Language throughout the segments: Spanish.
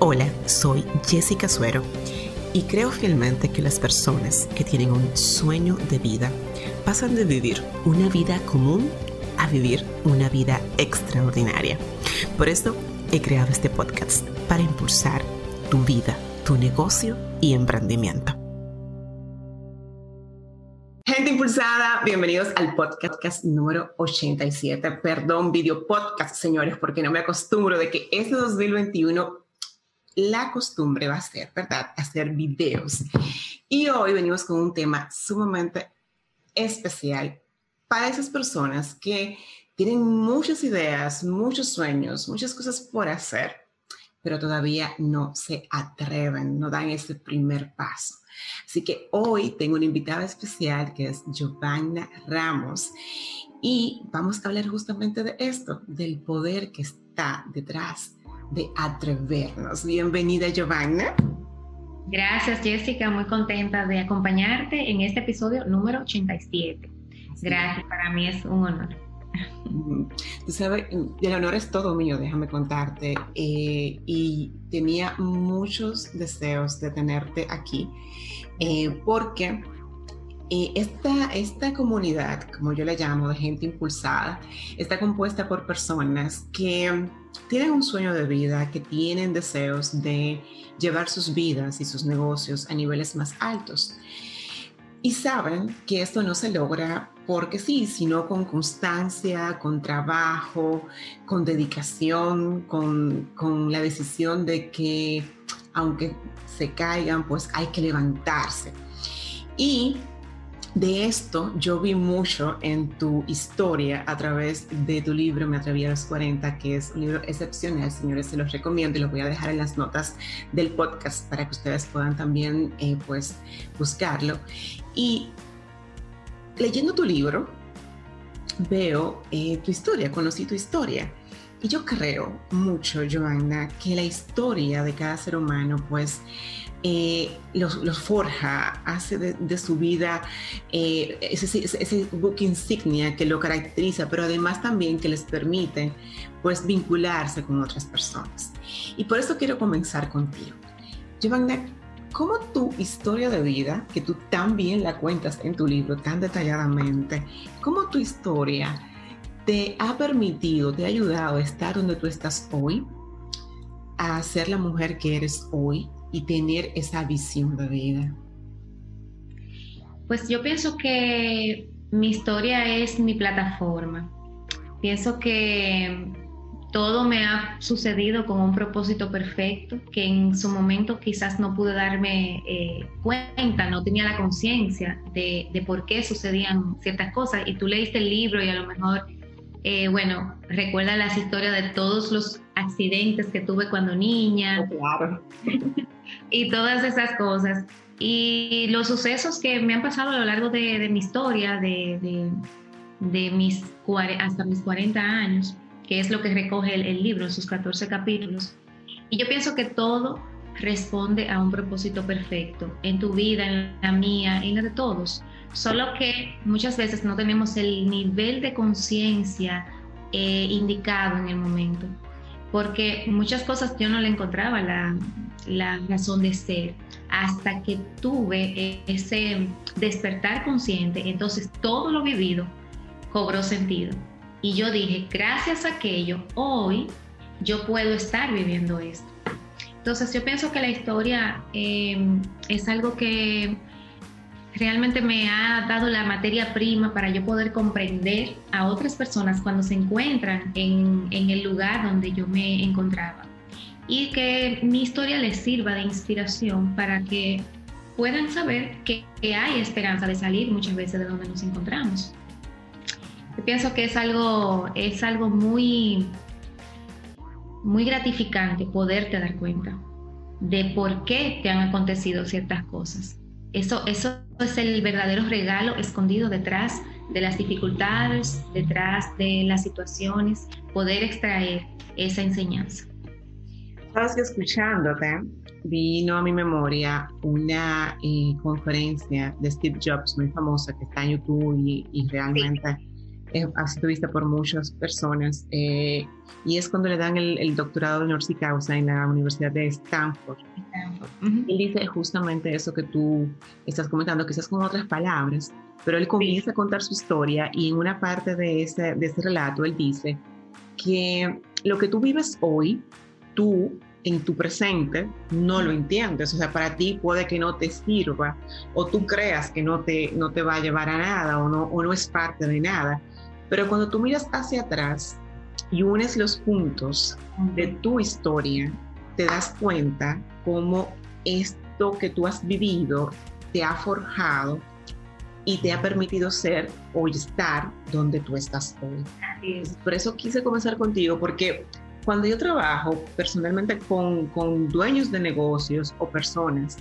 Hola, soy Jessica Suero y creo fielmente que las personas que tienen un sueño de vida pasan de vivir una vida común a vivir una vida extraordinaria. Por eso he creado este podcast para impulsar tu vida, tu negocio y emprendimiento. Gente impulsada, bienvenidos al podcast número 87. Perdón, video podcast, señores, porque no me acostumbro de que este 2021 la costumbre va a ser, ¿verdad?, hacer videos. Y hoy venimos con un tema sumamente especial para esas personas que tienen muchas ideas, muchos sueños, muchas cosas por hacer, pero todavía no se atreven, no dan ese primer paso. Así que hoy tengo una invitada especial que es Giovanna Ramos y vamos a hablar justamente de esto, del poder que está detrás de atrevernos. Bienvenida, Giovanna. Gracias, Jessica. Muy contenta de acompañarte en este episodio número 87. Gracias, para mí es un honor. Tú sabes, el honor es todo mío, déjame contarte. Eh, y tenía muchos deseos de tenerte aquí, eh, porque eh, esta, esta comunidad, como yo la llamo, de gente impulsada, está compuesta por personas que tienen un sueño de vida, que tienen deseos de llevar sus vidas y sus negocios a niveles más altos. Y saben que esto no se logra porque sí, sino con constancia, con trabajo, con dedicación, con, con la decisión de que aunque se caigan, pues hay que levantarse. Y de esto yo vi mucho en tu historia a través de tu libro Me atreví a los 40, que es un libro excepcional, señores, se los recomiendo y los voy a dejar en las notas del podcast para que ustedes puedan también eh, pues buscarlo. Y leyendo tu libro, veo eh, tu historia, conocí tu historia. Y yo creo mucho, Joanna, que la historia de cada ser humano, pues, eh, los, forja, hace de, su vida eh, ese, ese, book insignia que lo caracteriza, pero además también que les permite pues vincularse con otras personas. Y por eso quiero comenzar contigo. Giovanna, ¿cómo tu historia de vida, que tú también la cuentas en tu libro tan detalladamente, cómo tu historia te ha permitido, te ha ayudado a estar donde tú estás hoy, a ser la mujer que eres hoy, y tener esa visión de vida? Pues yo pienso que mi historia es mi plataforma. Pienso que todo me ha sucedido con un propósito perfecto, que en su momento quizás no pude darme eh, cuenta, no tenía la conciencia de, de, por qué sucedían ciertas cosas. Y tú leíste el libro y a lo mejor, eh, bueno, recuerda las historias de todos los accidentes que tuve cuando niña. Oh, claro. y todas esas cosas. Y los sucesos que me han pasado a lo largo de, mi historia, de, de, mis, hasta mis 40 años, que es lo que recoge el, el libro, sus 14 capítulos. Y yo pienso que todo responde a un propósito perfecto en tu vida, en la mía, en la de todos. Solo que muchas veces no tenemos el nivel de conciencia eh, indicado en el momento, porque muchas cosas yo no le encontraba la, la razón de ser hasta que tuve ese despertar consciente, entonces todo lo vivido cobró sentido. Y yo dije, gracias a aquello, hoy yo puedo estar viviendo esto. Entonces yo pienso que la historia em, es algo que realmente me ha dado la materia prima para yo poder comprender a otras personas cuando se encuentran en, el lugar donde yo me encontraba y que mi historia les sirva de inspiración para que puedan saber que, hay esperanza de salir muchas veces de donde nos encontramos. Yo pienso que es algo, es algo muy, muy gratificante poderte dar cuenta de por qué te han acontecido ciertas cosas. Eso, eso es el verdadero regalo escondido detrás de las dificultades, detrás de las situaciones, poder extraer esa enseñanza. Que escuchándote, vino a mi memoria una eh, conferencia de Steve Jobs muy famosa que está en YouTube y, realmente eh, vista por muchas personas, eh, y es cuando le dan el, doctorado de honoris causa en la Universidad de Stanford. Él dice justamente eso que tú estás comentando, quizás con otras palabras, pero él comienza a contar su historia y en una parte de ese, de ese relato él dice que lo que tú vives hoy, tú en tu presente no lo entiendes. O sea, para ti puede que no te sirva o tú creas que no te, no te va a llevar a nada o no, o no es parte de nada. Pero cuando tú miras hacia atrás y unes los puntos de tu historia, te das cuenta cómo esto que tú has vivido te ha forjado y te ha permitido ser o estar donde tú estás hoy. Por eso quise comenzar contigo, porque cuando yo trabajo personalmente con, con dueños de negocios o personas,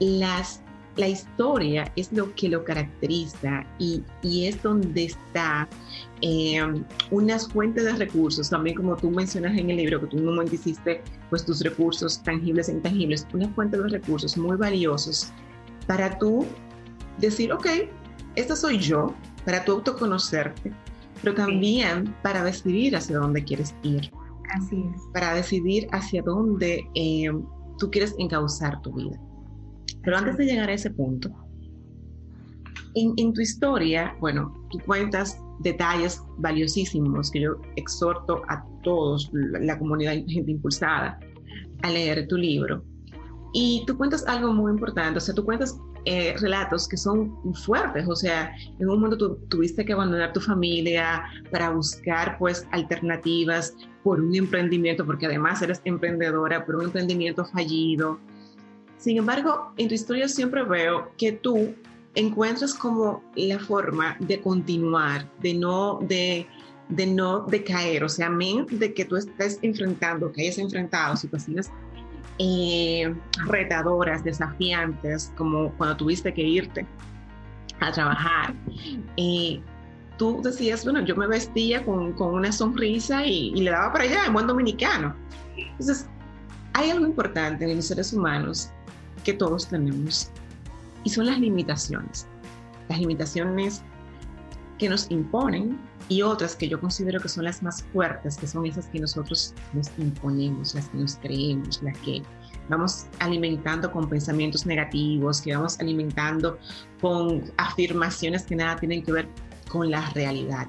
las la historia es lo que lo caracteriza y, y es donde está eh, unas fuentes de recursos, también como tú mencionas en el libro, que tú momento hiciste, pues tus recursos tangibles e intangibles, una fuente de recursos muy valiosos para tú decir, ok, esta soy yo, para tú autoconocerte, pero también para decidir hacia dónde quieres ir. Así es. Para decidir hacia dónde eh, tú quieres encauzar tu vida. Pero antes de llegar a ese punto, en, tu historia, bueno, tú cuentas detalles valiosísimos que yo exhorto a todos, la, comunidad gente impulsada, a leer tu libro. Y tú cuentas algo muy importante, o sea, tú cuentas eh, relatos que son fuertes, o sea, en un momento tú tuviste que abandonar tu familia para buscar pues alternativas por un emprendimiento, porque además eres emprendedora, por un emprendimiento fallido, sin embargo, en tu historia siempre veo que tú encuentras como la forma de continuar, de no, de, de no decaer, o sea, a de que tú estés enfrentando, que hayas enfrentado situaciones eh, retadoras, desafiantes, como cuando tuviste que irte a trabajar. Eh, tú decías, bueno, yo me vestía con, con una sonrisa y, y, le daba para allá en buen dominicano. Entonces, hay algo importante en los seres humanos que todos tenemos y son las limitaciones. Las limitaciones que nos imponen y otras que yo considero que son las más fuertes, que son esas que nosotros nos imponemos, las que nos creemos, las que vamos alimentando con pensamientos negativos, que vamos alimentando con afirmaciones que nada tienen que ver con la realidad.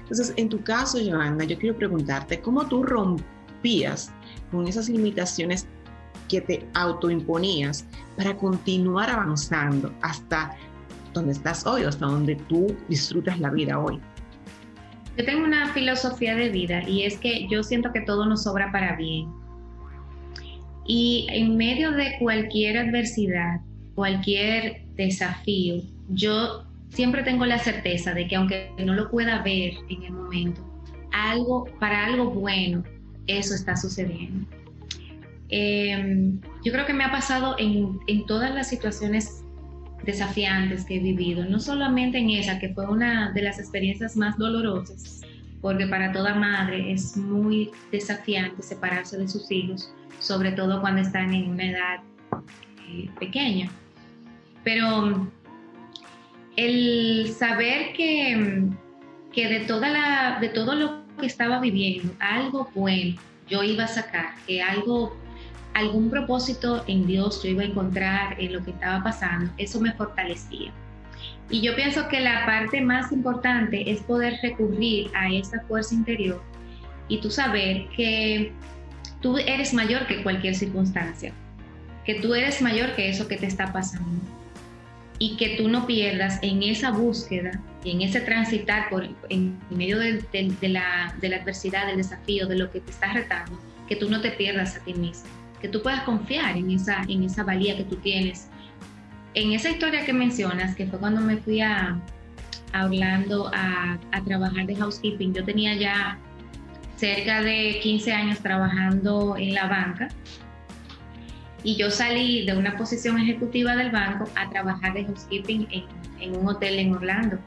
Entonces, en tu caso, Joana, yo quiero preguntarte, ¿cómo tú rompías con esas limitaciones que te autoimponías para continuar avanzando hasta donde estás hoy, hasta donde tú disfrutas la vida hoy. Yo tengo una filosofía de vida y es que yo siento que todo nos sobra para bien. Y en medio de cualquier adversidad, cualquier desafío, yo siempre tengo la certeza de que aunque no lo pueda ver en el momento, algo para algo bueno, eso está sucediendo. Em, yo creo que me ha pasado en, todas las situaciones desafiantes que he vivido, no solamente en esa, que fue una de las experiencias más dolorosas, porque para toda madre es muy desafiante separarse de sus hijos, sobre todo cuando están en una edad eh, pequeña. Pero el saber que, que de, toda la, de todo lo que estaba viviendo, algo bueno yo iba a sacar, que algo algún propósito en Dios yo iba a encontrar en lo que estaba pasando, eso me fortalecía. Y yo pienso que la parte más importante es poder recurrir a esa fuerza interior y tú saber que tú eres mayor que cualquier circunstancia, que tú eres mayor que eso que te está pasando y que tú no pierdas en esa búsqueda y en ese transitar por, en medio de, la, de la adversidad, del desafío, de lo que te está retando, que tú no te pierdas a ti mismo que tú puedas confiar en esa, en esa valía que tú tienes. En esa historia que mencionas, que fue cuando me fui a, a Orlando a, a trabajar de housekeeping, yo tenía ya cerca de 15 años trabajando en la banca y yo salí de una posición ejecutiva del banco a trabajar de housekeeping en, en un hotel en Orlando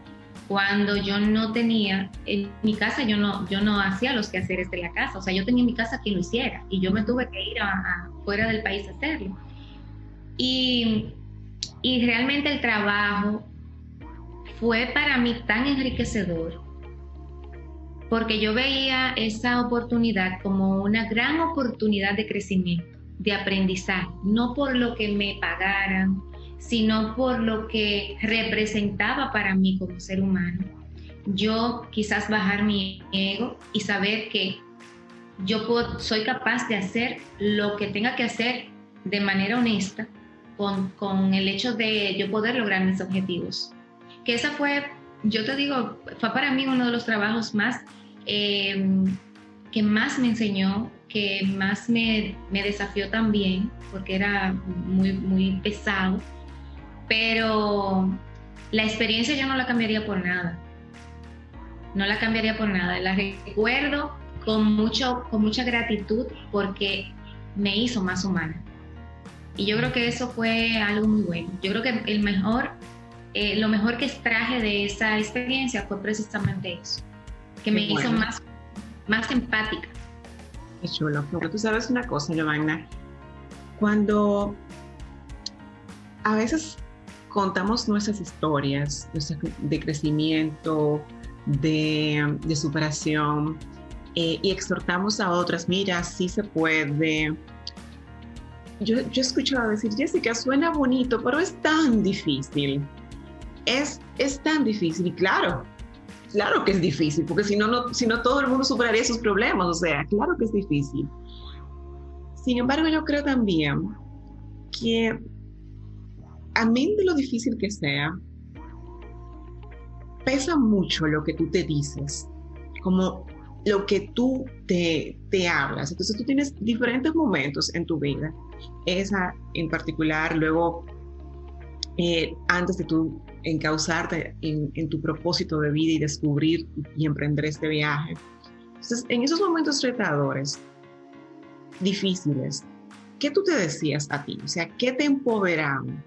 cuando yo no tenía, en mi casa yo no, yo no hacía los quehaceres de la casa, o sea, yo tenía en mi casa quien lo hiciera y yo me tuve que ir a, fuera del país a hacerlo. Y, y realmente el trabajo fue para mí tan enriquecedor porque yo veía esa oportunidad como una gran oportunidad de crecimiento, de aprendizaje, no por lo que me pagaran, sino por lo que representaba para mí como ser humano. Yo quizás bajar mi ego y saber que yo soy capaz de hacer lo que tenga que hacer de manera honesta con, con el hecho de yo poder lograr mis objetivos. Que esa fue, yo te digo, fue para mí uno de los trabajos más Em, que más me enseñó, que más me, me, desafió también, porque era muy, muy pesado, pero la experiencia yo no la cambiaría por nada. No la cambiaría por nada. La recuerdo con, mucho, con mucha gratitud porque me hizo más humana. Y yo creo que eso fue algo muy bueno. Yo creo que el mejor, eh, lo mejor que extraje de esa experiencia fue precisamente eso que me hizo más, más empática. Qué chulo. Porque tú sabes una cosa, Giovanna, cuando a veces contamos nuestras historias de crecimiento, de, de superación, eh, y exhortamos a otras, mira, sí se puede. Yo, yo he escuchado decir, Jessica, suena bonito, pero es tan difícil. Es, es tan difícil, y claro, Claro que es difícil, porque si no, no, si no todo el mundo superaría sus problemas, o sea, claro que es difícil. Sin embargo, yo creo también que a mí de lo difícil que sea, pesa mucho lo que tú te dices, como lo que tú te, te hablas. Entonces tú tienes diferentes momentos en tu vida, esa en particular, luego eh, antes de tú encauzarte en, en, tu propósito de vida y descubrir y emprender este viaje. Entonces, en esos momentos retadores, difíciles, ¿qué tú te decías a ti? O sea, ¿qué te empoderaban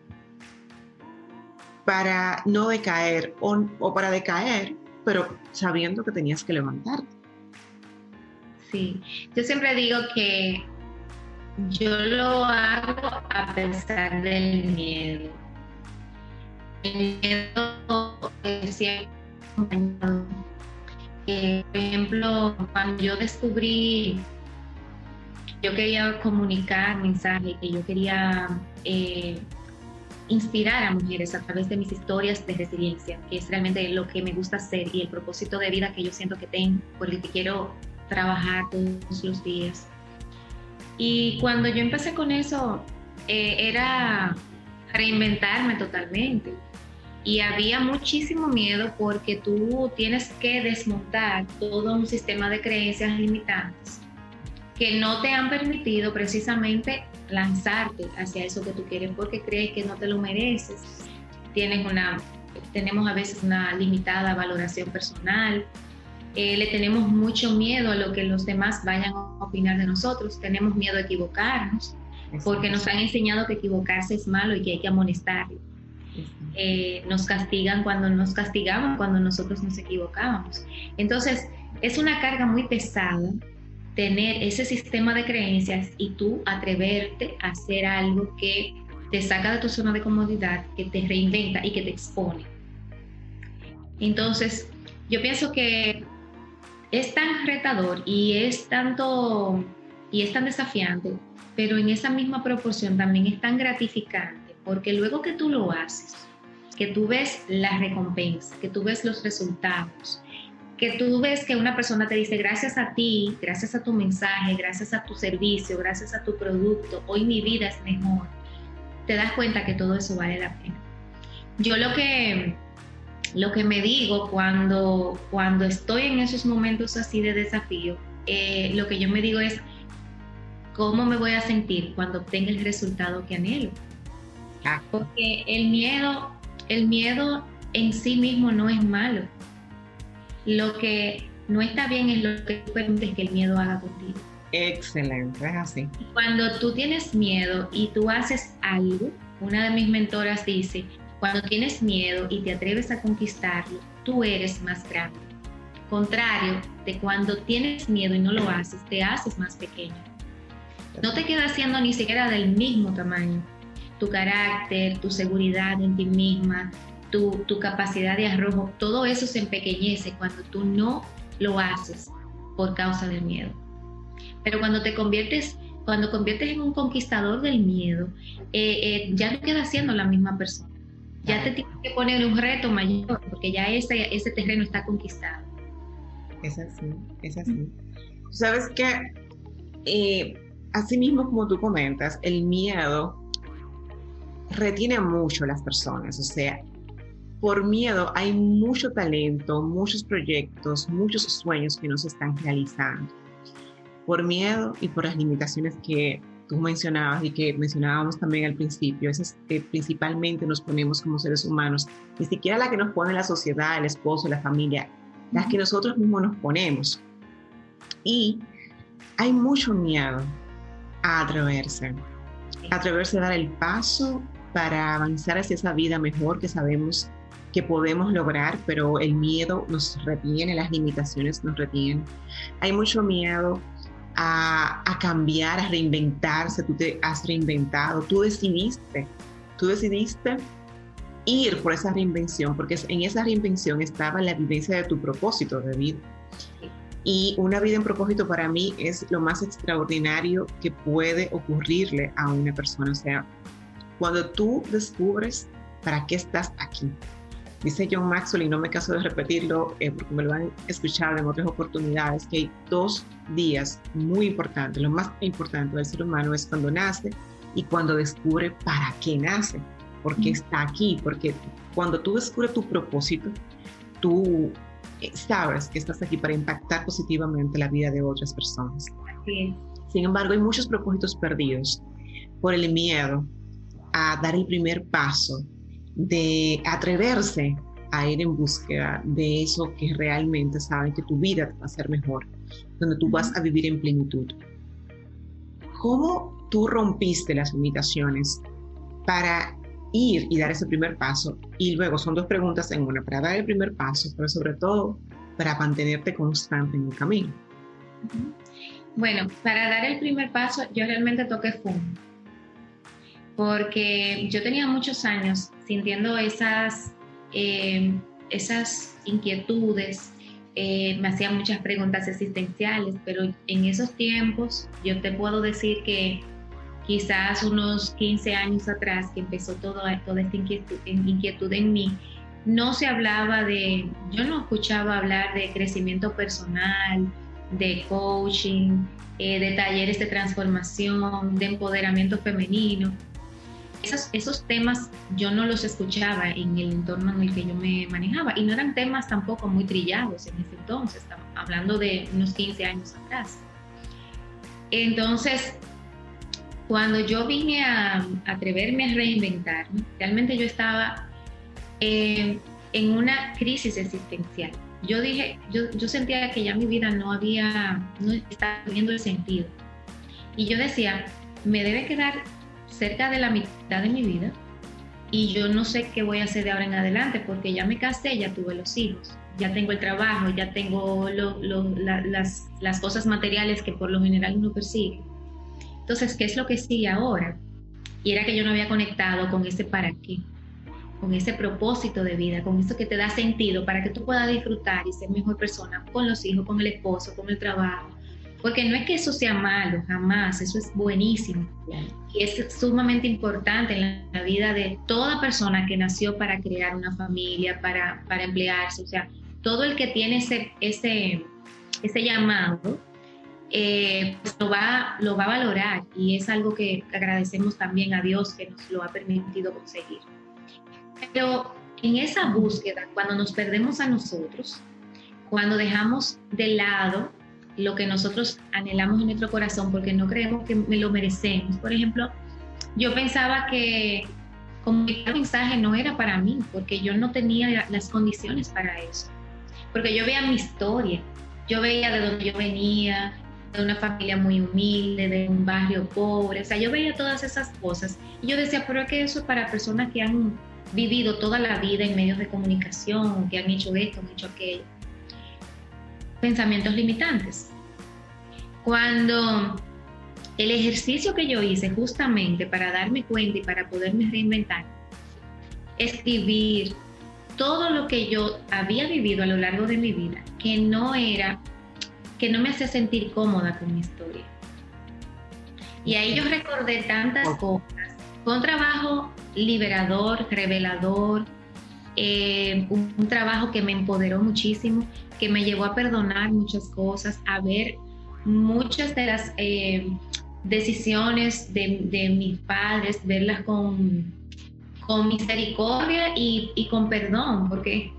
para no decaer o, para decaer, pero sabiendo que tenías que levantarte? Sí, yo siempre digo que yo lo hago a pesar del miedo el miedo siempre eh, por ejemplo, cuando yo descubrí yo quería comunicar mensajes, que yo quería eh, inspirar a mujeres a través de mis historias de resiliencia, que es realmente lo que me gusta hacer y el propósito de vida que yo siento que tengo, por el que quiero trabajar todos los días. Y cuando yo empecé con eso, eh, era reinventarme totalmente y había muchísimo miedo porque tú tienes que desmontar todo un sistema de creencias limitantes que no te han permitido precisamente lanzarte hacia eso que tú quieres porque crees que no te lo mereces. Tienes una, tenemos a veces una limitada valoración personal, eh, le tenemos mucho miedo a lo que los demás vayan a opinar de nosotros, tenemos miedo a equivocarnos porque nos han enseñado que equivocarse es malo y que hay que amonestarlo. Eh, nos castigan cuando nos castigamos, cuando nosotros nos equivocábamos. Entonces, es una carga muy pesada tener ese sistema de creencias y tú atreverte a hacer algo que te saca de tu zona de comodidad, que te reinventa y que te expone. Entonces, yo pienso que es tan retador y es tanto y es tan desafiante, pero en esa misma proporción también es tan gratificante, porque luego que tú lo haces, que tú ves la recompensa, que tú ves los resultados, que tú ves que una persona te dice gracias a ti, gracias a tu mensaje, gracias a tu servicio, gracias a tu producto, hoy mi vida es mejor, te das cuenta que todo eso vale la pena. Yo lo que, lo que me digo cuando, cuando estoy en esos momentos así de desafío, eh, lo que yo me digo es, ¿cómo me voy a sentir cuando obtenga el resultado que anhelo? Porque el miedo el miedo en sí mismo no es malo. Lo que no está bien es lo que tú permites que el miedo haga contigo. Excelente, es así. Cuando tú tienes miedo y tú haces algo, una de mis mentoras dice, cuando tienes miedo y te atreves a conquistarlo, tú eres más grande. Contrario de cuando tienes miedo y no lo haces, te haces más pequeño. No te quedas siendo ni siquiera del mismo tamaño, tu carácter, tu seguridad en ti misma, tu, capacidad de arrojo, todo eso se empequeñece cuando tú no lo haces por causa del miedo. Pero cuando te conviertes, cuando conviertes en un conquistador del miedo, eh, eh, ya no quedas siendo la misma persona. Ya te tienes que poner un reto mayor, porque ya ese, ese terreno está conquistado. Es así, es así. Sabes que, eh, así mismo como tú comentas, el miedo retiene mucho a las personas, o sea, por miedo hay mucho talento, muchos proyectos, muchos sueños que no están realizando. Por miedo y por las limitaciones que tú mencionabas y que mencionábamos también al principio, esas que principalmente nos ponemos como seres humanos, ni siquiera la que nos pone la sociedad, el esposo, la familia, las que nosotros mismos nos ponemos. Y hay mucho miedo a atreverse, atreverse a dar el paso para avanzar hacia esa vida mejor que sabemos que podemos lograr, pero el miedo nos retiene, las limitaciones nos retienen. Hay mucho miedo a, a, cambiar, a reinventarse, tú te has reinventado, tú decidiste, tú decidiste ir por esa reinvención, porque en esa reinvención estaba la vivencia de tu propósito de vida. Y una vida en propósito para mí es lo más extraordinario que puede ocurrirle a una persona. O sea, cuando tú descubres para qué estás aquí. Dice John Maxwell, y no me caso de repetirlo eh, porque me lo han escuchado en otras oportunidades, que hay dos días muy importantes. Lo más importante del ser humano es cuando nace y cuando descubre para qué nace, por qué está aquí, porque cuando tú descubres tu propósito, tú eh, sabes que estás aquí para impactar positivamente la vida de otras personas. Sin embargo, hay muchos propósitos perdidos por el miedo, a dar el primer paso, de atreverse a ir en búsqueda de eso que realmente saben que tu vida va a ser mejor, donde tú vas a vivir en plenitud. ¿Cómo tú rompiste las limitaciones para ir y dar ese primer paso? Y luego son dos preguntas en una, para dar el primer paso, pero sobre todo para mantenerte constante en el camino. Bueno, para dar el primer paso, yo realmente toqué fondo porque yo tenía muchos años sintiendo esas, eh, esas inquietudes, eh, me hacían muchas preguntas existenciales, pero en esos tiempos yo te puedo decir que quizás unos 15 años atrás que empezó todo, toda esta inquietud, inquietud en mí, no se hablaba de, yo no escuchaba hablar de crecimiento personal, de coaching, eh, de talleres de transformación, de empoderamiento femenino esos, temas yo no los escuchaba en el entorno en el que yo me manejaba y no eran temas tampoco muy trillados en ese entonces, hablando de unos 15 años atrás. Entonces, cuando yo vine a, atreverme a reinventarme, realmente yo estaba eh, en una crisis existencial. Yo dije, yo, yo sentía que ya mi vida no había, no estaba teniendo el sentido. Y yo decía, me debe quedar cerca de la mitad de mi vida y yo no sé qué voy a hacer de ahora en adelante porque ya me casé, ya tuve los hijos, ya tengo el trabajo, ya tengo las, las, cosas materiales que por lo general uno persigue. Entonces, ¿qué es lo que sigue ahora? Y era que yo no había conectado con ese para qué, con ese propósito de vida, con eso que te da sentido para que tú puedas disfrutar y ser mejor persona con los hijos, con el esposo, con el trabajo, porque no es que eso sea malo, jamás, eso es buenísimo. Y es sumamente importante en la vida de toda persona que nació para crear una familia, para, para emplearse. O sea, todo el que tiene ese, ese, ese llamado, eh, lo, va, lo va a valorar y es algo que agradecemos también a Dios que nos lo ha permitido conseguir. Pero en esa búsqueda, cuando nos perdemos a nosotros, cuando dejamos de lado lo que nosotros anhelamos en nuestro corazón porque no creemos que me lo merecemos. Por ejemplo, yo pensaba que comunicar mensaje no era para mí porque yo no tenía las condiciones para eso. Porque yo veía mi historia, yo veía de dónde yo venía, de una familia muy humilde, de un barrio pobre, o sea, yo veía todas esas cosas y yo decía, pero es que eso es para personas que han vivido toda la vida en medios de comunicación, que han hecho esto, han hecho aquello pensamientos limitantes. Cuando el ejercicio que yo hice justamente para darme cuenta y para poderme reinventar, escribir todo lo que yo había vivido a lo largo de mi vida, que no era, que no me hacía sentir cómoda con mi historia. Y ahí yo recordé tantas cosas. Fue un trabajo liberador, revelador, eh, un, trabajo que me empoderó muchísimo, que me llevó a perdonar muchas cosas, a ver muchas de las eh, decisiones de, mis padres, verlas con, con misericordia y, y, con perdón, porque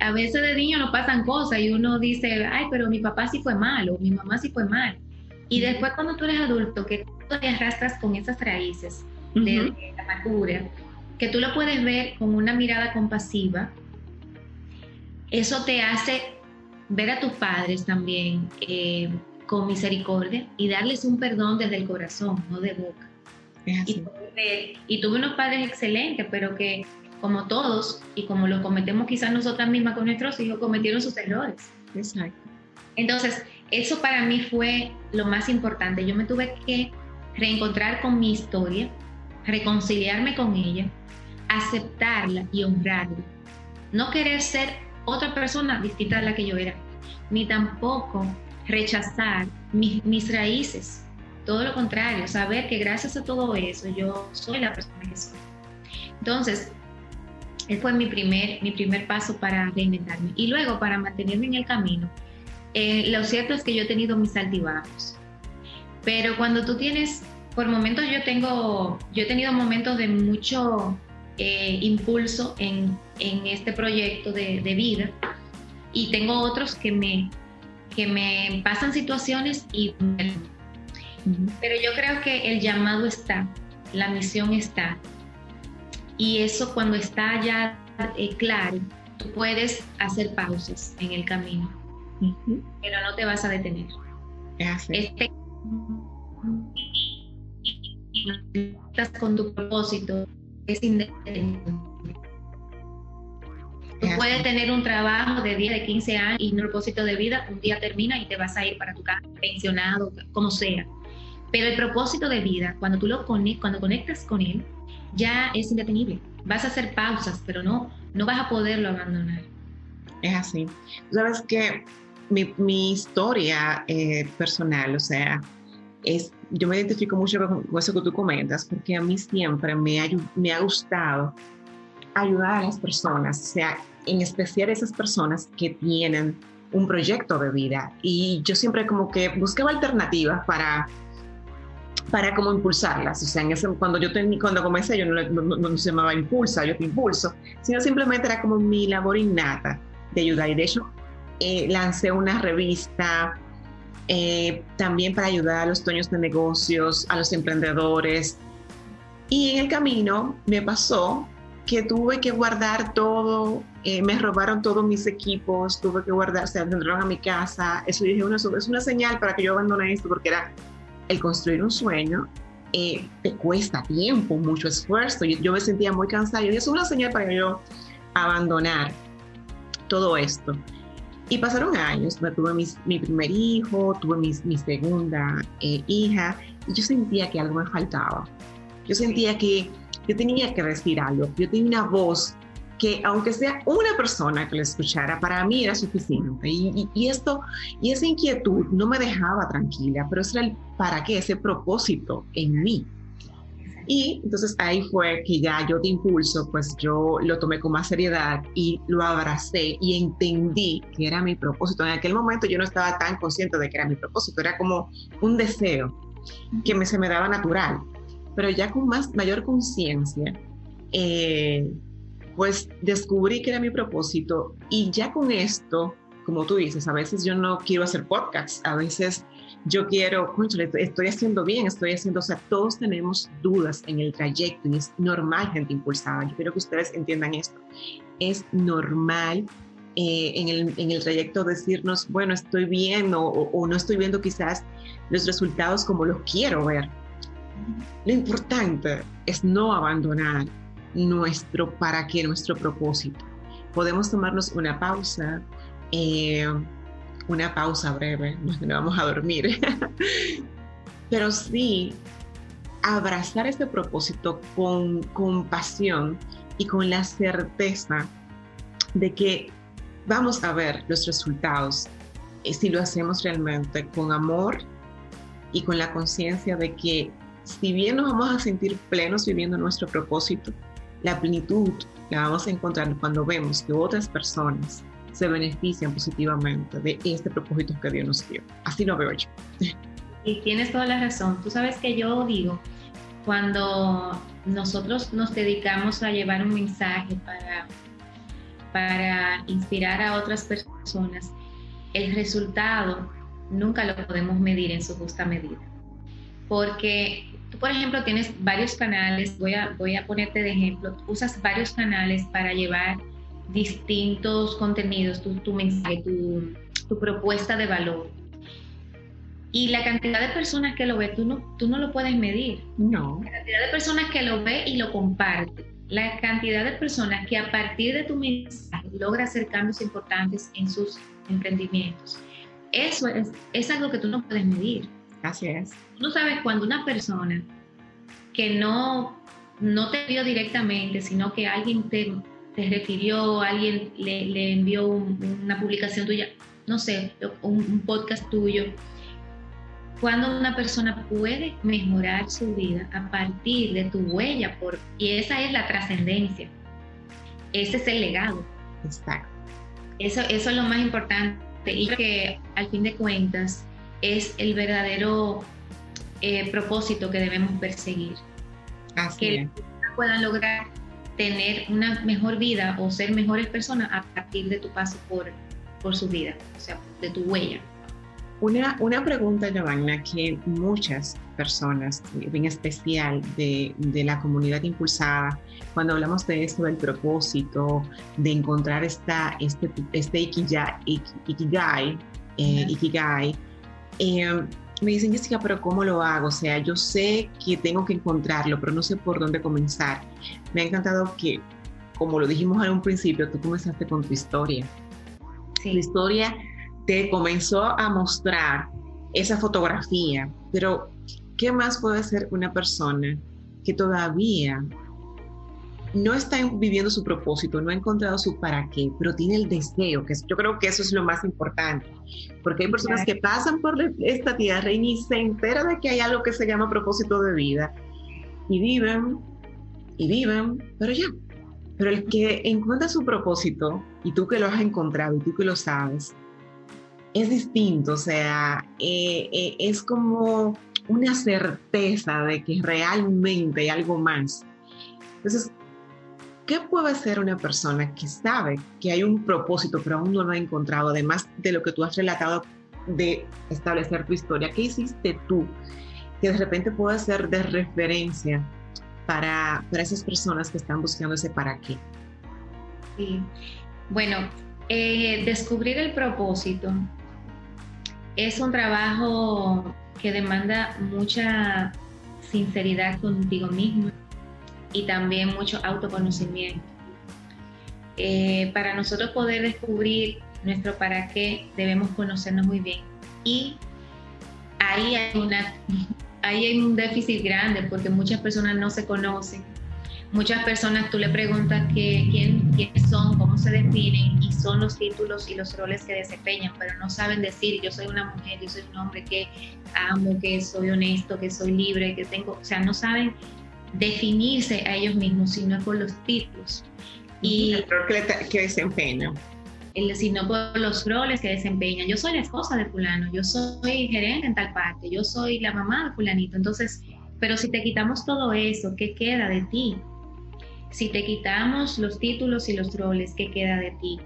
a veces de niño no pasan cosas y uno dice, ay, pero mi papá sí fue malo, mi mamá sí fue mal. Y después cuando tú eres adulto, que te arrastras con esas raíces de, la amargura, que tú lo puedes ver con una mirada compasiva, eso te hace ver a tus padres también eh, con misericordia y darles un perdón desde el corazón, no de boca. Y, y, tuve unos padres excelentes, pero que como todos, y como lo cometemos quizás nosotras mismas con nuestros hijos, cometieron sus errores. Exacto. Entonces, eso para mí fue lo más importante. Yo me tuve que reencontrar con mi historia, reconciliarme con ella, aceptarla y honrarla. No querer ser otra persona distinta a la que yo era, ni tampoco rechazar mis, raíces. Todo lo contrario, saber que gracias a todo eso yo soy la persona que soy. Entonces, ese fue mi primer, mi primer paso para reinventarme. Y luego, para mantenerme en el camino, eh, lo cierto es que yo he tenido mis altibajos. Pero cuando tú tienes, por momentos yo tengo, yo he tenido momentos de mucho eh, impulso en, en, este proyecto de, de, vida y tengo otros que me, que me pasan situaciones y... Pero yo creo que el llamado está, la misión está. Y eso cuando está ya eh, claro, tú puedes hacer pausas en el camino pero no te vas a detener. Este, con tu propósito, es independiente. Tú puedes tener un trabajo de 10, de 15 años y un propósito de vida, un día termina y te vas a ir para tu casa, pensionado, como sea. Pero el propósito de vida, cuando tú lo conectas, cuando conectas con él, ya es indetenible. Vas a hacer pausas, pero no, no vas a poderlo abandonar. Es así. Sabes que mi, historia eh, personal, o sea, es, yo me identifico mucho con, eso que tú comentas, porque a mí siempre me ha, me ha gustado ayudar a las personas, o sea, en especial esas personas que tienen un proyecto de vida. Y yo siempre como que buscaba alternativas para para como impulsarlas, o sea, en ese, cuando yo ten, cuando comencé yo no, no, no, se llamaba impulsa, yo te impulso, sino simplemente era como mi labor innata de ayudar y de hecho eh, lancé una revista eh, también para ayudar a los dueños de negocios, a los emprendedores. Y en el camino me pasó que tuve que guardar todo, eh, me robaron todos mis equipos, tuve que guardar, se entraron a mi casa. Eso dije, eso es una señal para que yo abandone esto, porque era el construir un sueño, te cuesta tiempo, mucho esfuerzo. Yo, yo, me sentía muy cansada y eso es una señal para que yo abandonar todo esto. Y pasaron años, tuve mi primer hijo, tuve mi, segunda eh, hija, y yo sentía que algo me faltaba. Yo sentía que yo tenía que decir algo, yo tenía una voz que aunque sea una persona que lo escuchara, para mí era suficiente. Y, y, esto, y esa inquietud no me dejaba tranquila, pero eso era el para qué, ese propósito en mí. Y entonces ahí fue que ya yo de impulso, pues yo lo tomé con más seriedad y lo abracé y entendí que era mi propósito. En aquel momento yo no estaba tan consciente de que era mi propósito, era como un deseo que me, se me daba natural. Pero ya con más, mayor conciencia, eh, pues descubrí que era mi propósito y ya con esto, como tú dices, a veces yo no quiero hacer podcasts, a veces yo quiero, estoy haciendo bien, estoy haciendo, o sea, todos tenemos dudas en el trayecto y es normal gente impulsada. Yo quiero que ustedes entiendan esto. Es normal eh, en, el, en, el, trayecto decirnos, bueno, estoy bien o, o, no estoy viendo quizás los resultados como los quiero ver. Lo importante es no abandonar nuestro para qué, nuestro propósito. Podemos tomarnos una pausa. Eh, una pausa breve, no vamos a dormir, pero sí abrazar este propósito con compasión y con la certeza de que vamos a ver los resultados eh, si lo hacemos realmente con amor y con la conciencia de que si bien nos vamos a sentir plenos viviendo nuestro propósito, la plenitud la vamos a encontrar cuando vemos que otras personas se benefician positivamente de este propósito que Dios nos dio. Así lo veo yo. Y tienes toda la razón. Tú sabes que yo digo, cuando nosotros nos dedicamos a llevar un mensaje para, para inspirar a otras personas, el resultado nunca lo podemos medir en su justa medida. Porque tú, por ejemplo, tienes varios canales, voy a, voy a ponerte de ejemplo, usas varios canales para llevar distintos contenidos, tu, tu mensaje, tu, tu, propuesta de valor. Y la cantidad de personas que lo ve, tú no, tú no lo puedes medir. No. La cantidad de personas que lo ve y lo comparte. La cantidad de personas que a partir de tu mensaje logra hacer cambios importantes en sus emprendimientos. Eso es, es algo que tú no puedes medir. Así es. Tú no sabes cuando una persona que no, no te vio directamente, sino que alguien te, te refirió, alguien le, envió una publicación tuya, no sé, un, podcast tuyo, cuando una persona puede mejorar su vida a partir de tu huella, por, y esa es la trascendencia, ese es el legado. Exacto. Eso, eso es lo más importante y que al fin de cuentas es el verdadero eh, propósito que debemos perseguir. Así que puedan lograr tener una mejor vida o ser mejores personas a partir de tu paso por, por su vida, o sea, de tu huella. Una, una pregunta, Giovanna, que muchas personas, en especial de, de, la comunidad impulsada, cuando hablamos de esto del propósito, de encontrar esta, este, este ikigai, ikigai, eh, ikigai eh, me dicen, Jessica, pero ¿cómo lo hago? O sea, yo sé que tengo que encontrarlo, pero no sé por dónde comenzar. Me ha encantado que, como lo dijimos en un principio, tú comenzaste con tu historia. Sí. Tu historia te comenzó a mostrar esa fotografía, pero ¿qué más puede hacer una persona que todavía no está viviendo su propósito, no ha encontrado su para qué, pero tiene el deseo, que yo creo que eso es lo más importante, porque hay personas que pasan por esta tierra y ni se enteran de que hay algo que se llama propósito de vida y viven y viven, pero ya. Pero el que encuentra su propósito y tú que lo has encontrado y tú que lo sabes, es distinto, o sea, eh, eh, es como una certeza de que realmente hay algo más. Entonces, ¿Qué puede hacer una persona que sabe que hay un propósito, pero aún no lo ha encontrado, además de lo que tú has relatado de establecer tu historia? ¿Qué hiciste tú que de repente puede ser de referencia para, para esas personas que están buscando ese para qué? Sí, bueno, eh, descubrir el propósito es un trabajo que demanda mucha sinceridad contigo mismo y también mucho autoconocimiento. Eh, para nosotros poder descubrir nuestro para qué, debemos conocernos muy bien. Y ahí hay, una, ahí hay un déficit grande porque muchas personas no se conocen. Muchas personas tú le preguntas que, quién, quiénes son, cómo se definen y son los títulos y los roles que desempeñan, pero no saben decir yo soy una mujer, yo soy un hombre que amo, que soy honesto, que soy libre, que tengo, o sea, no saben definirse a ellos mismos, sino por los títulos. Y el rol que, que desempeñan. sino por los roles que desempeñan. Yo soy la esposa de fulano, yo soy gerente en tal parte, yo soy la mamá de fulanito. Entonces, pero si te quitamos todo eso, ¿qué queda de ti? Si te quitamos los títulos y los roles, ¿qué queda de ti?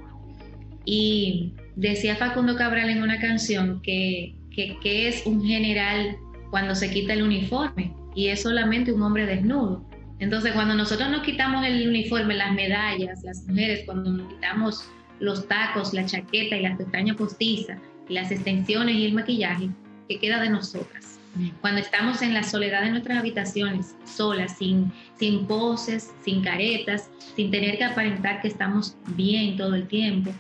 Y decía Facundo Cabral en una canción que, que, que es un general cuando se quita el uniforme y es solamente un hombre desnudo. Entonces, cuando nosotros nos quitamos el uniforme, las medallas, las mujeres, cuando nos quitamos los tacos, la chaqueta y las pestañas postizas, las extensiones y el maquillaje, ¿qué queda de nosotras? Mm. Cuando estamos en la soledad de nuestras habitaciones, solas, sin, sin poses, sin caretas, sin tener que aparentar que estamos bien todo el tiempo,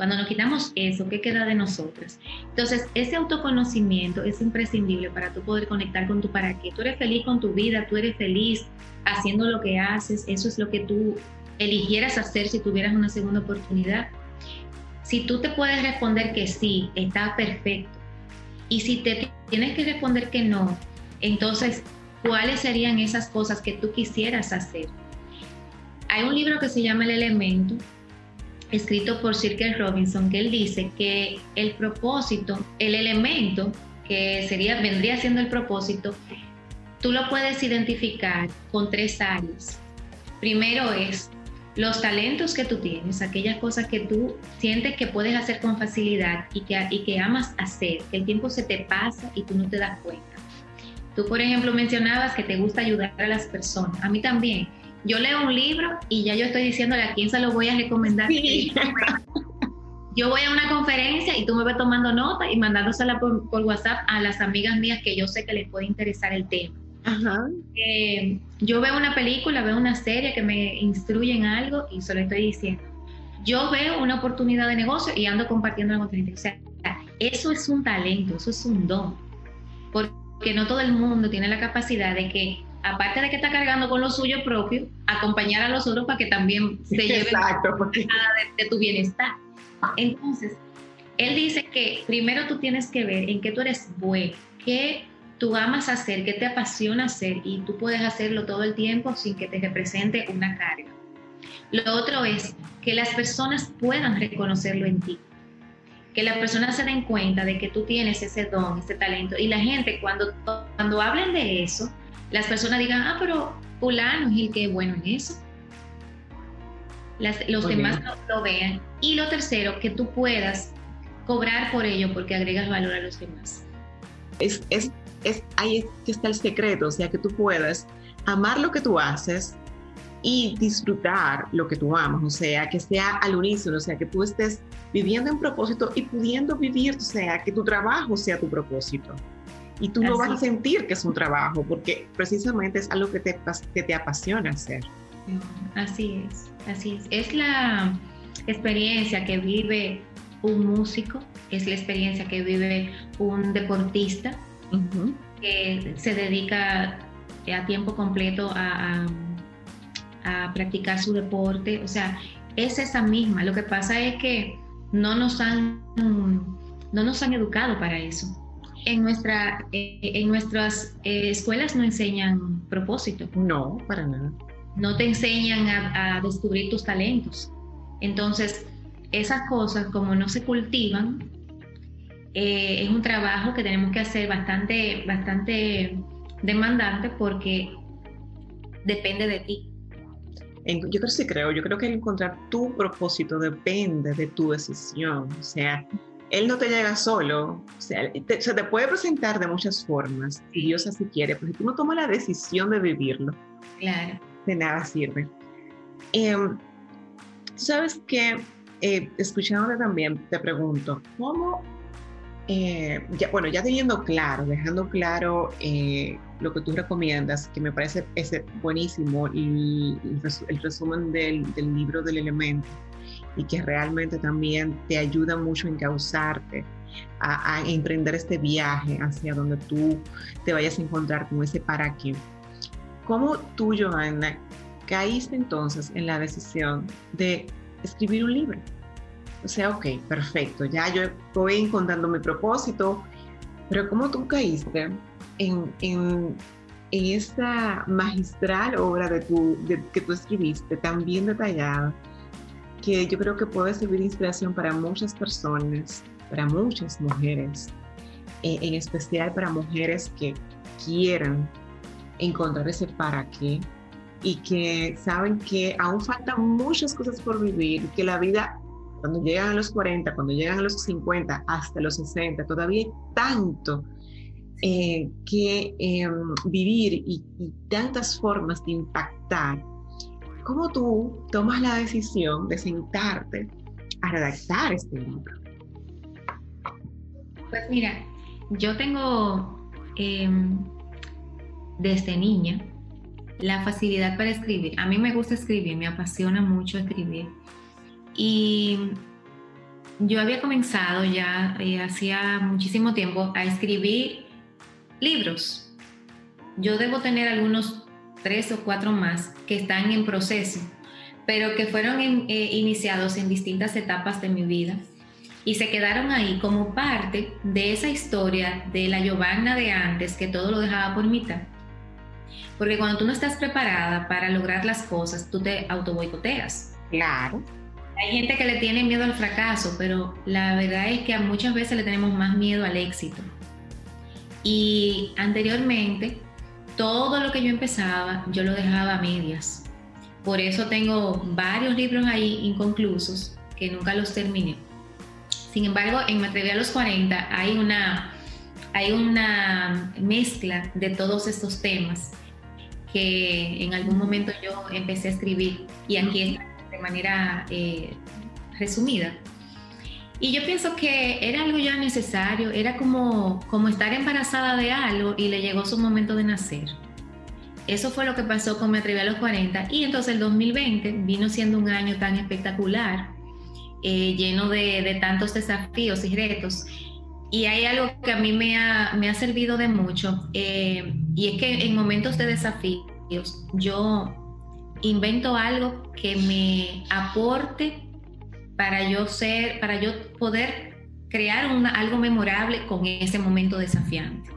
cuando nos quitamos eso, ¿qué queda de nosotras? Entonces, ese autoconocimiento es imprescindible para tú poder conectar con tu para qué. Tú eres feliz con tu vida, tú eres feliz haciendo lo que haces, eso es lo que tú eligieras hacer si tuvieras una segunda oportunidad. Si tú te puedes responder que sí, está perfecto. Y si te tienes que responder que no, entonces, ¿cuáles serían esas cosas que tú quisieras hacer? Hay un libro que se llama El Elemento, escrito por Sir Robinson, que él dice que el propósito, el elemento que sería, vendría siendo el propósito, tú lo puedes identificar con tres áreas. Primero es los talentos que tú tienes, aquellas cosas que tú sientes que puedes hacer con facilidad y que, y que amas hacer, que el tiempo se te pasa y tú no te das cuenta. Tú, por ejemplo, mencionabas que te gusta ayudar a las personas. A mí también. Yo leo un libro y ya yo estoy diciéndole a quién se lo voy a recomendar. Yo voy a una conferencia y tú me vas tomando nota y mandándosela por, por WhatsApp a las amigas mías que yo sé que les puede interesar el tema. Ajá. Eh, yo veo una película, veo una serie que me instruye en algo y solo estoy diciendo. Yo veo una oportunidad de negocio y ando compartiendo con gente. O sea, eso es un talento, eso es un don. Porque no todo el mundo tiene la capacidad de que, aparte de que está cargando con lo suyo propio, acompañar a los otros para que también se lleven de, de tu bienestar. Entonces, él dice que primero tú tienes que ver en qué tú eres bueno, qué tú amas hacer, qué te apasiona hacer y tú puedes hacerlo todo el tiempo sin que te represente una carga. Lo otro es que las personas puedan reconocerlo en ti, que las personas se den cuenta de que tú tienes ese don, ese talento y la gente cuando, cuando hablen de eso, las personas digan, ah, pero fulano es el que es bueno en eso. los demás lo, vean. Y lo tercero, que tú puedas cobrar por ello porque agregas valor a los demás. Es, es es, ahí está el secreto, o sea, que tú puedas amar lo que tú haces y disfrutar lo que tú amas, o sea, que sea al unísono, o sea, que tú estés viviendo en propósito y pudiendo vivir, o sea, que tu trabajo sea tu propósito. Y tú no vas a sentir que es un trabajo, porque precisamente es algo que te, que te apasiona hacer. Así es, así es. Es la experiencia que vive un músico, es la experiencia que vive un deportista, que se dedica a tiempo completo a, practicar su deporte. O sea, es esa misma. Lo que pasa es que no nos han, no nos han educado para eso. En, nuestra, eh, en nuestras eh, escuelas no enseñan propósito. No, para nada. No te enseñan a, a descubrir tus talentos. Entonces, esas cosas como no se cultivan, eh, es un trabajo que tenemos que hacer bastante, bastante demandante porque depende de ti. Yo creo sí creo, yo creo que encontrar tu propósito depende de tu decisión, o sea, él no te llega solo, o sea, se te puede presentar de muchas formas, si Dios así quiere, pero si tú no tomas la decisión de vivirlo, claro. de nada sirve. Em, ¿Sabes qué? Eh, escuchándote también, te pregunto, ¿cómo eh, ya, bueno, ya teniendo claro, dejando claro eh, lo que tú recomiendas, que me parece ese buenísimo, y el, resumen del, libro del elemento, y que realmente también te ayuda mucho a encauzarte, a, a, emprender este viaje hacia donde tú te vayas a encontrar con ese para qué. ¿Cómo tú, Johanna, caíste entonces en la decisión de escribir un libro? O sea, ok, perfecto, ya yo estoy encontrando mi propósito, pero ¿cómo tú caíste en, en, en esta magistral obra de tu, que tú escribiste, tan bien detallada, que yo creo que puede servir de inspiración para muchas personas, para muchas mujeres, eh, en especial para mujeres que quieran encontrar ese para qué y que saben que aún faltan muchas cosas por vivir, que la vida cuando llegan a los 40, cuando llegan a los 50, hasta los 60, todavía hay tanto eh, que em, vivir y, tantas formas de impactar. ¿Cómo tú tomas la decisión de sentarte a redactar este libro? Pues mira, yo tengo em, desde niña la facilidad para escribir. A mí me gusta escribir, me apasiona mucho escribir. Y yo había comenzado ya eh, hacía muchísimo tiempo a escribir libros. Yo debo tener algunos tres o cuatro más que están en proceso, pero que fueron eh, iniciados en distintas etapas de mi vida y se quedaron ahí como parte de esa historia de la Giovanna de antes que todo lo dejaba por mitad. Porque cuando tú no estás preparada para lograr las cosas, tú te auto boicoteas. Claro. Hay gente que le tiene miedo al fracaso, pero la verdad es que muchas veces le tenemos más miedo al éxito. Y anteriormente, todo lo que yo empezaba, yo lo dejaba a medias. Por eso tengo varios libros ahí inconclusos que nunca los terminé. Sin embargo, en Me Atreví a los 40 hay una, hay una mezcla de todos estos temas que en algún momento yo empecé a escribir y aquí está de manera eh, resumida. Y yo pienso que era algo ya necesario, era como, como estar embarazada de algo y le llegó su momento de nacer. Eso fue lo que pasó con Me Atreví a los 40 y entonces el 2020 vino siendo un año tan espectacular, eh, lleno de, tantos desafíos y retos. Y hay algo que a mí me ha, me ha servido de mucho eh, y es que en momentos de desafíos yo invento algo que me aporte para yo ser, para yo poder crear algo memorable con ese momento desafiante.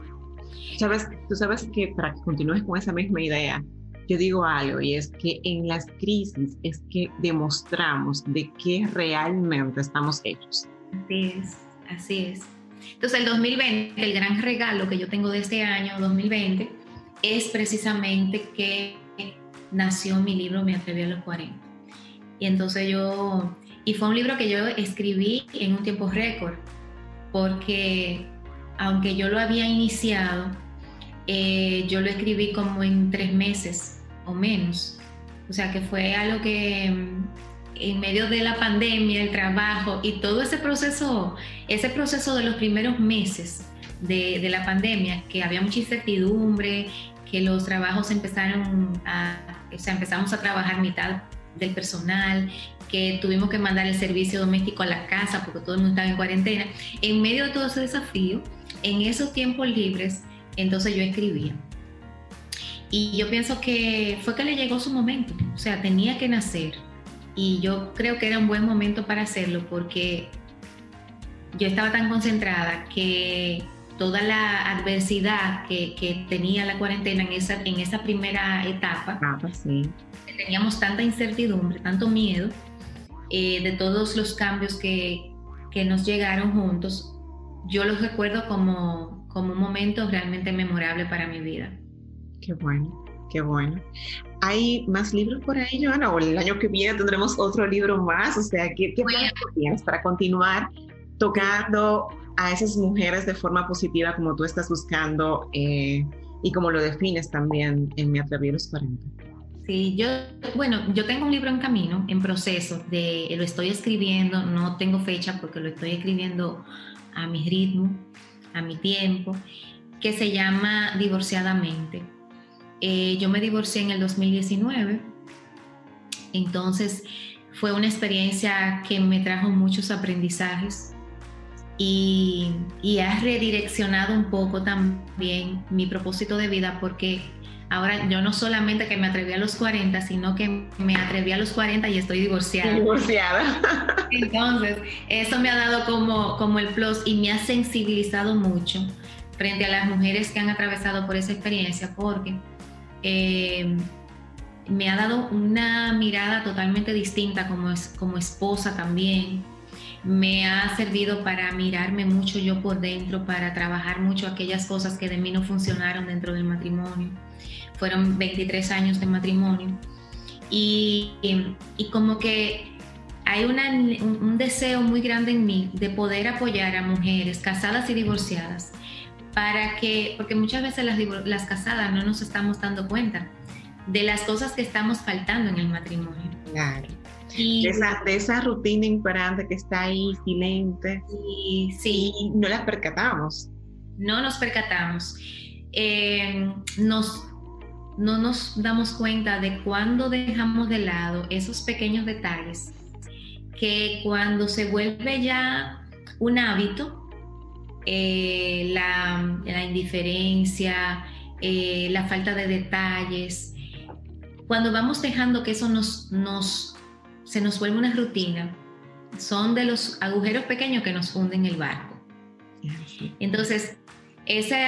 Sabes, tú sabes que para que continúes con esa misma idea, yo digo algo y es que en las crisis es que demostramos de qué realmente estamos hechos. Así es, así es. Entonces el 2020, el gran regalo que yo tengo de este año 2020 es precisamente que nació mi libro Me atreví a los 40. Y entonces yo, y fue un libro que yo escribí en un tiempo récord, porque aunque yo lo había iniciado, eh, yo lo escribí como en tres meses o menos. O sea que fue algo que mm, en medio de la pandemia, el trabajo y todo ese proceso, ese proceso de los primeros meses de, de la pandemia, que había mucha incertidumbre, que los trabajos empezaron a, o sea, empezamos a trabajar mitad del personal, que tuvimos que mandar el servicio doméstico a la casa porque todo el mundo estaba en cuarentena. En medio de todo ese desafío, en esos tiempos libres, entonces yo escribía. Y yo pienso que fue que le llegó su momento, o sea, tenía que nacer. Y yo creo que era un buen momento para hacerlo porque yo estaba tan concentrada que toda la adversidad que, tenía la cuarentena en esa, en esa primera etapa, ah, pues sí. teníamos tanta incertidumbre, tanto miedo eh, de todos los cambios que, que nos llegaron juntos, yo los recuerdo como, como un momento realmente memorable para mi vida. Qué bueno, qué bueno. ¿Hay más libros por ahí, Joana? ¿O el año que viene tendremos otro libro más? O sea, ¿qué, qué tienes para continuar tocando a esas mujeres de forma positiva como tú estás buscando eh, y como lo defines también en Mi Atreví los 40? Sí, yo, bueno, yo tengo un libro en camino, en proceso, de, lo estoy escribiendo, no tengo fecha porque lo estoy escribiendo a mi ritmo a mi tiempo, que se llama Divorciadamente. Eh, yo me divorcié en el 2019, entonces fue una experiencia que me trajo muchos aprendizajes y, y ha redireccionado un poco también mi propósito de vida porque Ahora yo no solamente que me atreví a los 40, sino que me atreví a los 40 y estoy divorciada. Divorciada. Entonces, eso me ha dado como, como el plus y me ha sensibilizado mucho frente a las mujeres que han atravesado por esa experiencia, porque eh, me ha dado una mirada totalmente distinta como, como esposa también. Me ha servido para mirarme mucho yo por dentro, para trabajar mucho aquellas cosas que de mí no funcionaron dentro del matrimonio fueron 23 años de matrimonio. Y, y como que hay un, deseo muy grande en mí de poder apoyar a mujeres casadas y divorciadas para que, porque muchas veces las, las casadas no nos estamos dando cuenta de las cosas que estamos faltando en el matrimonio. Claro. Y, de, esa, de esa rutina imperante que está ahí silente. Y, sí. Y no las percatamos. No nos percatamos. Eh, nos no nos damos cuenta de cuando dejamos de lado esos pequeños detalles que cuando se vuelve ya un hábito, eh, la, indiferencia, eh, la falta de detalles, cuando vamos dejando que eso nos, nos se nos vuelve una rutina, son de los agujeros pequeños que nos hunden el barco. Entonces, ese,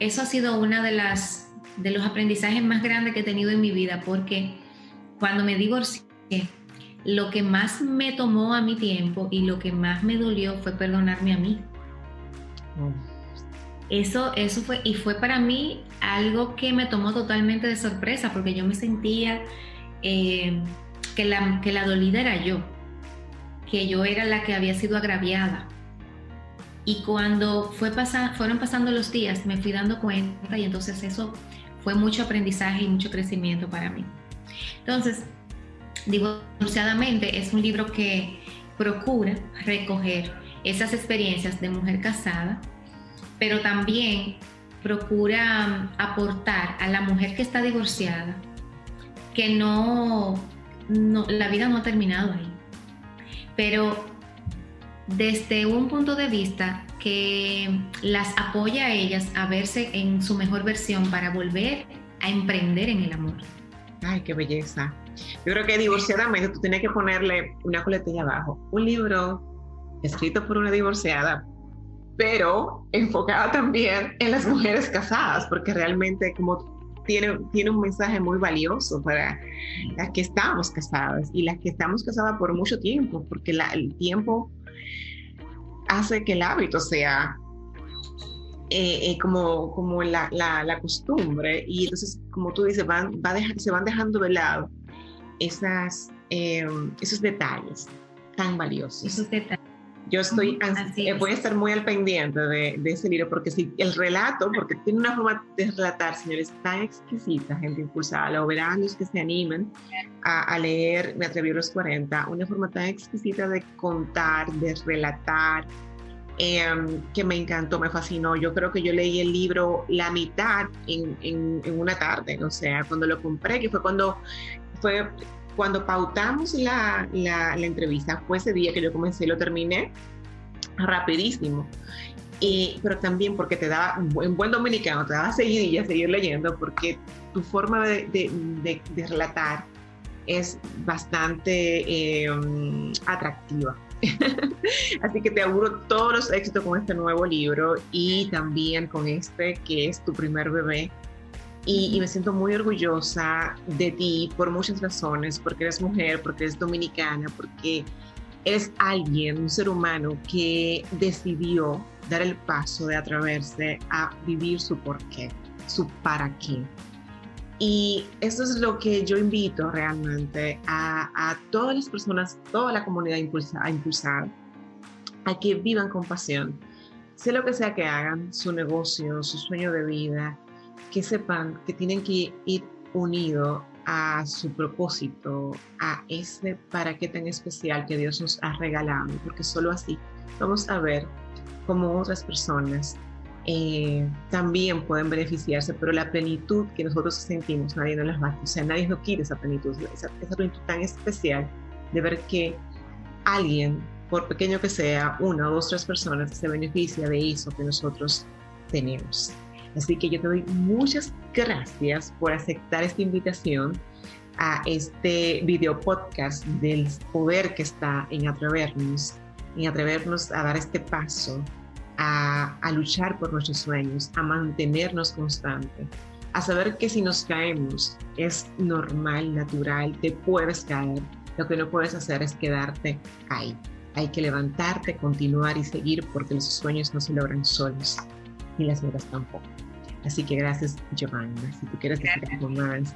eso ha sido una de las de los aprendizajes más grandes que he tenido en mi vida, porque cuando me divorcié, lo que más me tomó a mi tiempo y lo que más me dolió fue perdonarme a mí. Eso, eso fue, y fue para mí algo que me tomó totalmente de sorpresa, porque yo me sentía eh, que, la, que la dolida era yo, que yo era la que había sido agraviada. Y cuando fue fueron pasando los días, me fui dando cuenta y entonces eso fue mucho aprendizaje y mucho crecimiento para mí. Entonces, Divorciadamente es un libro que procura recoger esas experiencias de mujer casada, pero también procura um, aportar a la mujer que está divorciada que no, la vida no ha terminado ahí, pero desde un punto de vista que las apoya a ellas a verse en su mejor versión para volver a emprender en el amor. Ay, qué belleza. Yo creo que divorciadamente tú tienes que ponerle una coletilla abajo. Un libro escrito por una divorciada, pero enfocado también en las mujeres casadas, porque realmente como tiene, tiene un mensaje muy valioso para las que estamos casadas y las que estamos casadas por mucho tiempo, porque el tiempo hace que el hábito sea eh, eh, como, como la, la, costumbre y entonces, como tú dices, van, va se van dejando de lado esas, eh, esos detalles tan valiosos. Esos detalles. Yo estoy, voy a estar muy al pendiente de, de, ese libro porque si el relato, porque tiene una forma de relatar, señores, tan exquisita, gente impulsada, lo verán los que se animen a, a, leer Me atreví a los 40, una forma tan exquisita de contar, de relatar, Em, que me encantó, me fascinó. Yo creo que yo leí el libro la mitad en, en, una tarde, o sea, cuando lo compré, que fue cuando fue cuando pautamos la, la, entrevista, fue ese día que yo comencé y lo terminé rapidísimo. Y, pero también porque te da, en buen dominicano, te daba seguidilla seguir leyendo, porque tu forma de, de, relatar es bastante em, atractiva. Así que te auguro todos los éxitos con este nuevo libro y también con este que es tu primer bebé. Y, me siento muy orgullosa de ti por muchas razones, porque eres mujer, porque eres dominicana, porque eres alguien, un ser humano que decidió dar el paso de atreverse a vivir su porqué, su para qué. Y eso es lo que yo invito realmente a, todas las personas, toda la comunidad a impulsar, a que vivan con pasión. Sea lo que sea que hagan, su negocio, su sueño de vida, que sepan que tienen que ir unidos a su propósito, a ese para qué tan especial que Dios nos ha regalado, porque solo así vamos a ver cómo otras personas eh, también pueden beneficiarse, pero la plenitud que nosotros sentimos, nadie nos la va, o sea, nadie nos quiere esa plenitud, esa, plenitud tan especial de ver que alguien, por pequeño que sea, una o dos, tres personas, se beneficia de eso que nosotros tenemos. Así que yo te doy muchas gracias por aceptar esta invitación a este video podcast del poder que está en atrevernos, en atrevernos a dar este paso a, luchar por nuestros sueños, a mantenernos constantes, a saber que si nos caemos es normal, natural, te puedes caer. Lo que no puedes hacer es quedarte ahí. Hay que levantarte, continuar y seguir porque los sueños no se logran solos y las metas tampoco. Así que gracias, Giovanna. Si tú quieres decir algo más.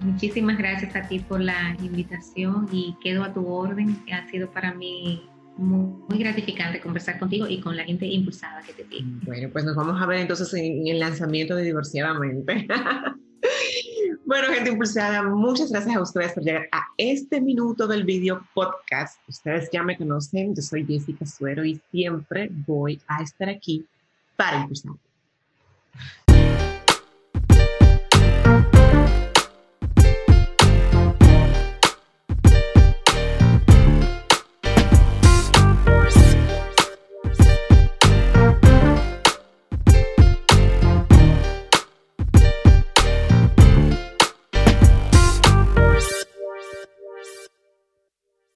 Muchísimas gracias a ti por la invitación y quedo a tu orden. Ha sido para mí muy, gratificante conversar contigo y con la gente impulsada que te tiene. Bueno, pues nos vamos a ver entonces en, el lanzamiento de Divorciadamente. bueno, gente impulsada, muchas gracias a ustedes por llegar a este minuto del video podcast. Ustedes ya me conocen, yo soy Jessica Suero y siempre voy a estar aquí para impulsar.